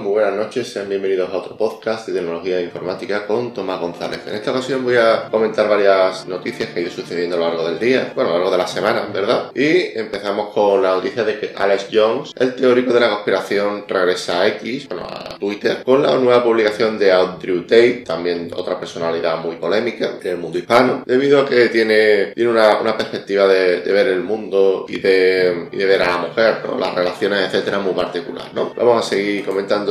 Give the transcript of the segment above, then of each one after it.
Muy buenas noches, sean bienvenidos a otro podcast de tecnología e informática con Tomás González. En esta ocasión voy a comentar varias noticias que han ido sucediendo a lo largo del día, bueno, a lo largo de la semana, ¿verdad? Y empezamos con la noticia de que Alex Jones, el teórico de la conspiración, regresa a X, bueno, a Twitter, con la nueva publicación de Andrew Tate, también otra personalidad muy polémica en el mundo hispano, debido a que tiene, tiene una, perspectiva de, ver el mundo y de, y de ver a la mujer, ¿no? las relaciones, etcétera, muy particular, ¿no? Vamos a seguir comentando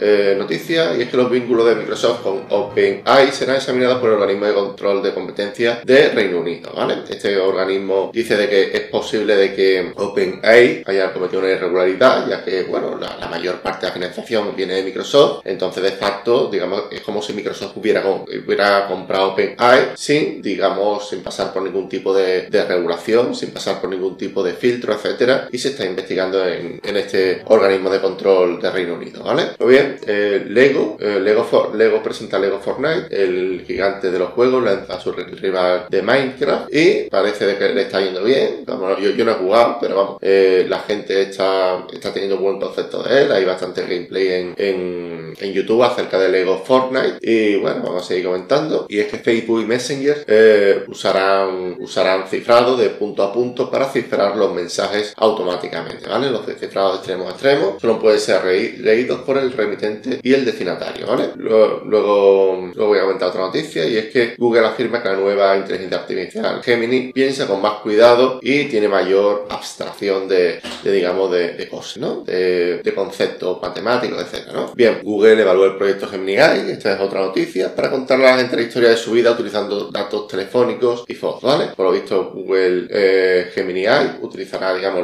eh, noticias y es que los vínculos de Microsoft con OpenAI serán examinados por el organismo de control de competencia de Reino Unido, ¿vale? Este organismo dice de que es posible de que OpenAI haya cometido una irregularidad, ya que, bueno, la, mayor parte de la financiación viene de Microsoft, entonces de facto, digamos, es como si Microsoft hubiera, comprado OpenAI sin, digamos, sin pasar por ningún tipo de, regulación, sin pasar por ningún tipo de filtro, etcétera, y se está investigando en, en este organismo de control de Reino Unido, ¿vale? Muy bien, eh, Lego, eh, Lego, presenta Lego Fortnite, el gigante de los juegos, lanza su rival de Minecraft y parece que le está yendo bien. yo, no he jugado, pero vamos, eh, la gente está, está teniendo buen concepto de él, hay bastante gameplay en, en, YouTube acerca de Lego Fortnite y bueno, vamos a seguir comentando. Y es que Facebook y Messenger usarán, usarán cifrado de punto a punto para cifrar los mensajes automáticamente, ¿vale? Los cifrados de extremo a extremo solo puede ser leídos el remitente y el destinatario, ¿vale? Luego, luego, voy a comentar otra noticia y es que Google afirma que la nueva inteligencia artificial Gemini piensa con más cuidado y tiene mayor abstracción de, digamos, de, cosas, ¿no? De, conceptos matemáticos, etcétera, ¿no? Bien, Google evaluó el proyecto Gemini AI, esta es otra noticia, para contarle a la gente la historia de su vida utilizando datos telefónicos y fotos, ¿vale? Por lo visto, Google eh, Gemini AI utilizará, digamos,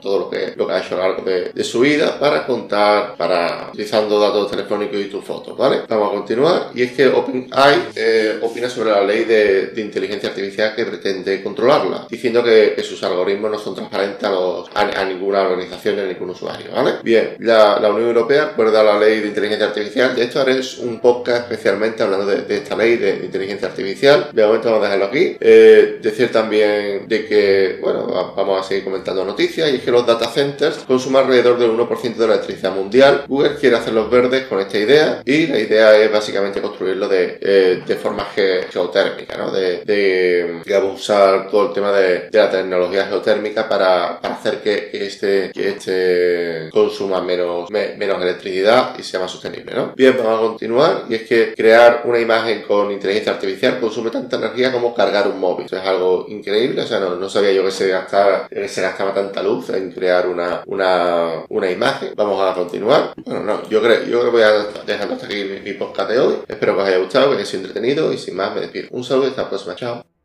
todo lo que, lo que ha hecho a lo largo de, de su vida para contar, para utilizando datos telefónicos y tus fotos, ¿vale? Vamos a continuar. Y es que OpenAI eh, opina sobre la ley de, inteligencia artificial que pretende controlarla, diciendo que, sus algoritmos no son transparentes a, los, a, ninguna organización ni a ningún usuario, ¿vale? Bien, la, la, Unión Europea acuerda la ley de inteligencia artificial. De hecho, haré un podcast especialmente hablando de, esta ley de, inteligencia artificial. De momento vamos a dejarlo aquí. Eh, decir también de que, bueno, vamos a seguir comentando noticias y es que los data centers consumen alrededor del 1% de la electricidad mundial. Google quiere hacerlos verdes con esta idea y la idea es básicamente construirlo de, eh, forma geotérmica. De, de, usar todo el tema de, la tecnología geotérmica para, hacer que, este, que este consuma menos, electricidad y sea más sostenible. Bien, vamos a continuar y es que crear una imagen con inteligencia artificial consume tanta energía como cargar un móvil. Eso es algo increíble, o sea, no, sabía yo que se gastaba, que se gastaba tanta luz en crear una, una, una imagen. Vamos a continuar. Bueno, no, yo creo, yo creo que voy a dejar hasta aquí mi, podcast de hoy. Espero que os haya gustado, que haya sido entretenido y sin más me despido. Un saludo y hasta la próxima. Chao.